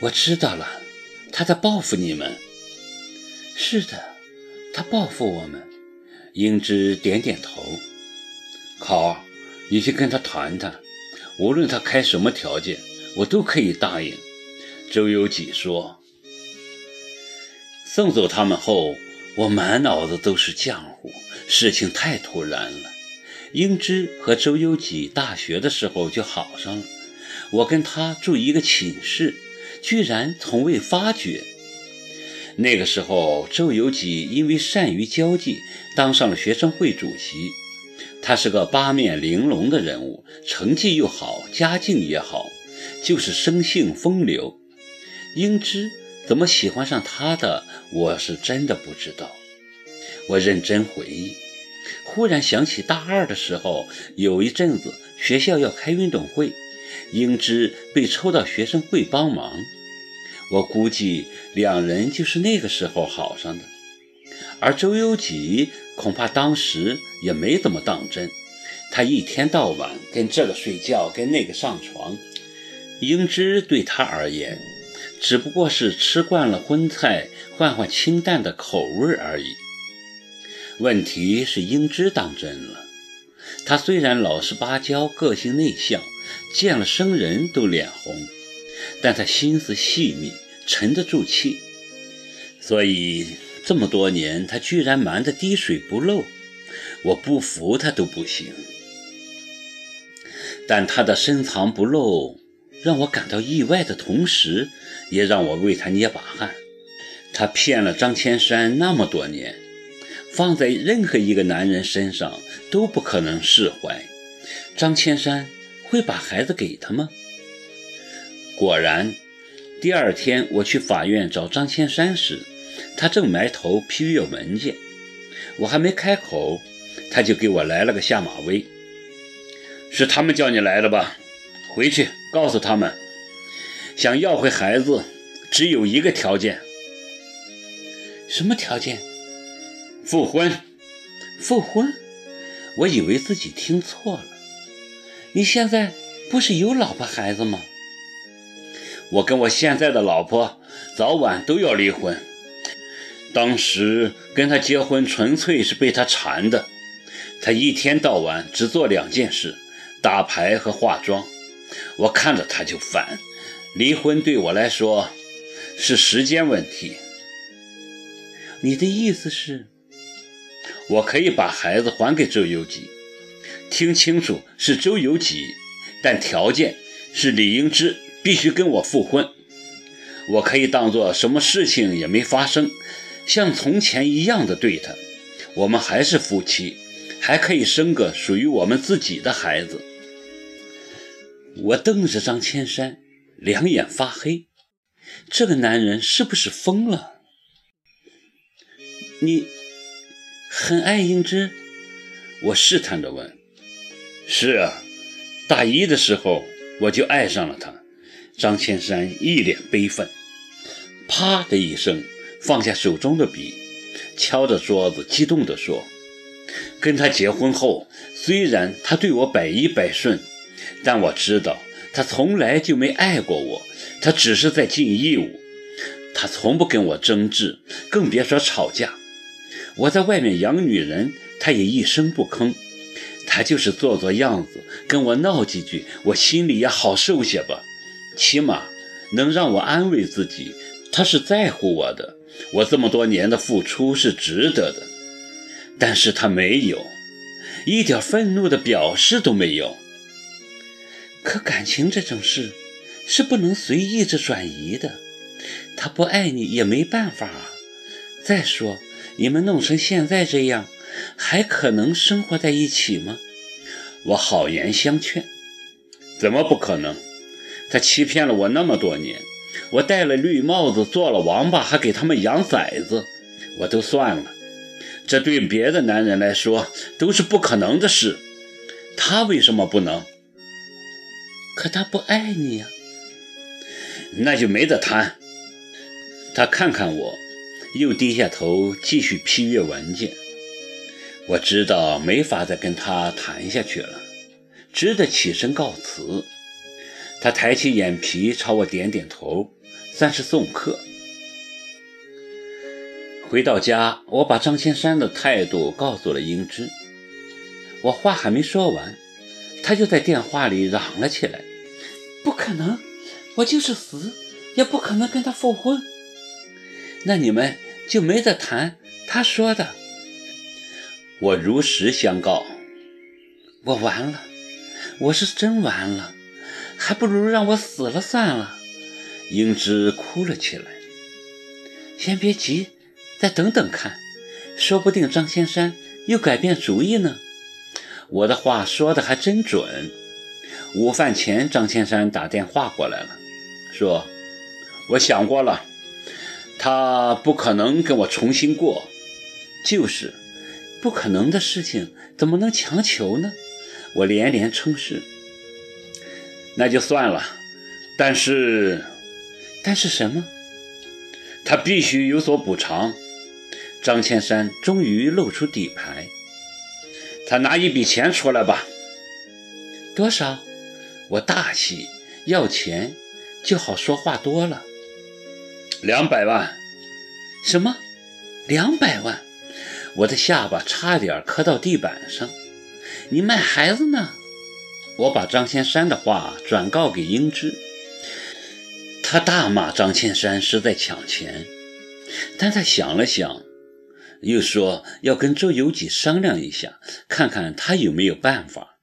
我知道了，他在报复你们。是的，他报复我们。英之点点头。好，你去跟他谈谈，无论他开什么条件，我都可以答应。周有几说。送走他们后，我满脑子都是浆糊，事情太突然了。英之和周有几大学的时候就好上了，我跟他住一个寝室。居然从未发觉。那个时候，周游几因为善于交际，当上了学生会主席。他是个八面玲珑的人物，成绩又好，家境也好，就是生性风流。英之怎么喜欢上他的，我是真的不知道。我认真回忆，忽然想起大二的时候，有一阵子学校要开运动会。英之被抽到学生会帮忙，我估计两人就是那个时候好上的。而周有几恐怕当时也没怎么当真，他一天到晚跟这个睡觉，跟那个上床。英之对他而言，只不过是吃惯了荤菜，换换清淡的口味而已。问题是英之当真了。他虽然老实巴交，个性内向，见了生人都脸红，但他心思细密，沉得住气。所以这么多年，他居然瞒得滴水不漏，我不服他都不行。但他的深藏不露，让我感到意外的同时，也让我为他捏把汗。他骗了张千山那么多年。放在任何一个男人身上都不可能释怀。张千山会把孩子给他吗？果然，第二天我去法院找张千山时，他正埋头批阅文件。我还没开口，他就给我来了个下马威：“是他们叫你来的吧？回去告诉他们，想要回孩子，只有一个条件。什么条件？”复婚，复婚，我以为自己听错了。你现在不是有老婆孩子吗？我跟我现在的老婆早晚都要离婚。当时跟他结婚纯粹是被他缠的。他一天到晚只做两件事：打牌和化妆。我看着他就烦。离婚对我来说是时间问题。你的意思是？我可以把孩子还给周游几，听清楚，是周游几，但条件是李英之必须跟我复婚。我可以当做什么事情也没发生，像从前一样的对他。我们还是夫妻，还可以生个属于我们自己的孩子。我瞪着张千山，两眼发黑。这个男人是不是疯了？你？很爱英之，我试探着问：“是啊，大一的时候我就爱上了她。”张千山一脸悲愤，啪的一声放下手中的笔，敲着桌子，激动地说：“跟他结婚后，虽然他对我百依百顺，但我知道他从来就没爱过我，他只是在尽义务，他从不跟我争执，更别说吵架。”我在外面养女人，他也一声不吭。他就是做做样子，跟我闹几句，我心里也好受些吧。起码能让我安慰自己，他是在乎我的，我这么多年的付出是值得的。但是他没有，一点愤怒的表示都没有。可感情这种事是不能随意着转移的，他不爱你也没办法啊。再说。你们弄成现在这样，还可能生活在一起吗？我好言相劝，怎么不可能？他欺骗了我那么多年，我戴了绿帽子做了王八，还给他们养崽子，我都算了。这对别的男人来说都是不可能的事，他为什么不能？可他不爱你呀，那就没得谈。他看看我。又低下头继续批阅文件。我知道没法再跟他谈下去了，只得起身告辞。他抬起眼皮朝我点点头，算是送客。回到家，我把张千山的态度告诉了英芝。我话还没说完，他就在电话里嚷了起来：“不可能！我就是死也不可能跟他复婚。那你们就没得谈。”他说的。我如实相告：“我完了，我是真完了，还不如让我死了算了。”英芝哭了起来。先别急，再等等看，说不定张先山又改变主意呢。我的话说的还真准。午饭前，张千山打电话过来了，说：“我想过了，他不可能跟我重新过。就是不可能的事情，怎么能强求呢？”我连连称是。那就算了，但是，但是什么？他必须有所补偿。张千山终于露出底牌。他拿一笔钱出来吧，多少？我大喜，要钱就好说话多了。两百万？什么？两百万？我的下巴差点磕到地板上。你卖孩子呢？我把张千山的话转告给英芝，他大骂张千山是在抢钱，但他想了想。又说要跟周有己商量一下，看看他有没有办法。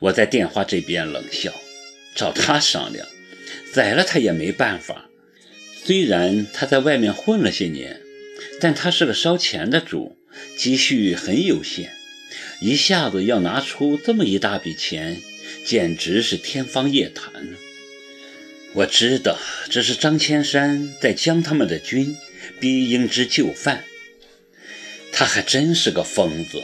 我在电话这边冷笑，找他商量，宰了他也没办法。虽然他在外面混了些年，但他是个烧钱的主，积蓄很有限，一下子要拿出这么一大笔钱，简直是天方夜谭。我知道这是张千山在将他们的军逼英之就范。他还真是个疯子。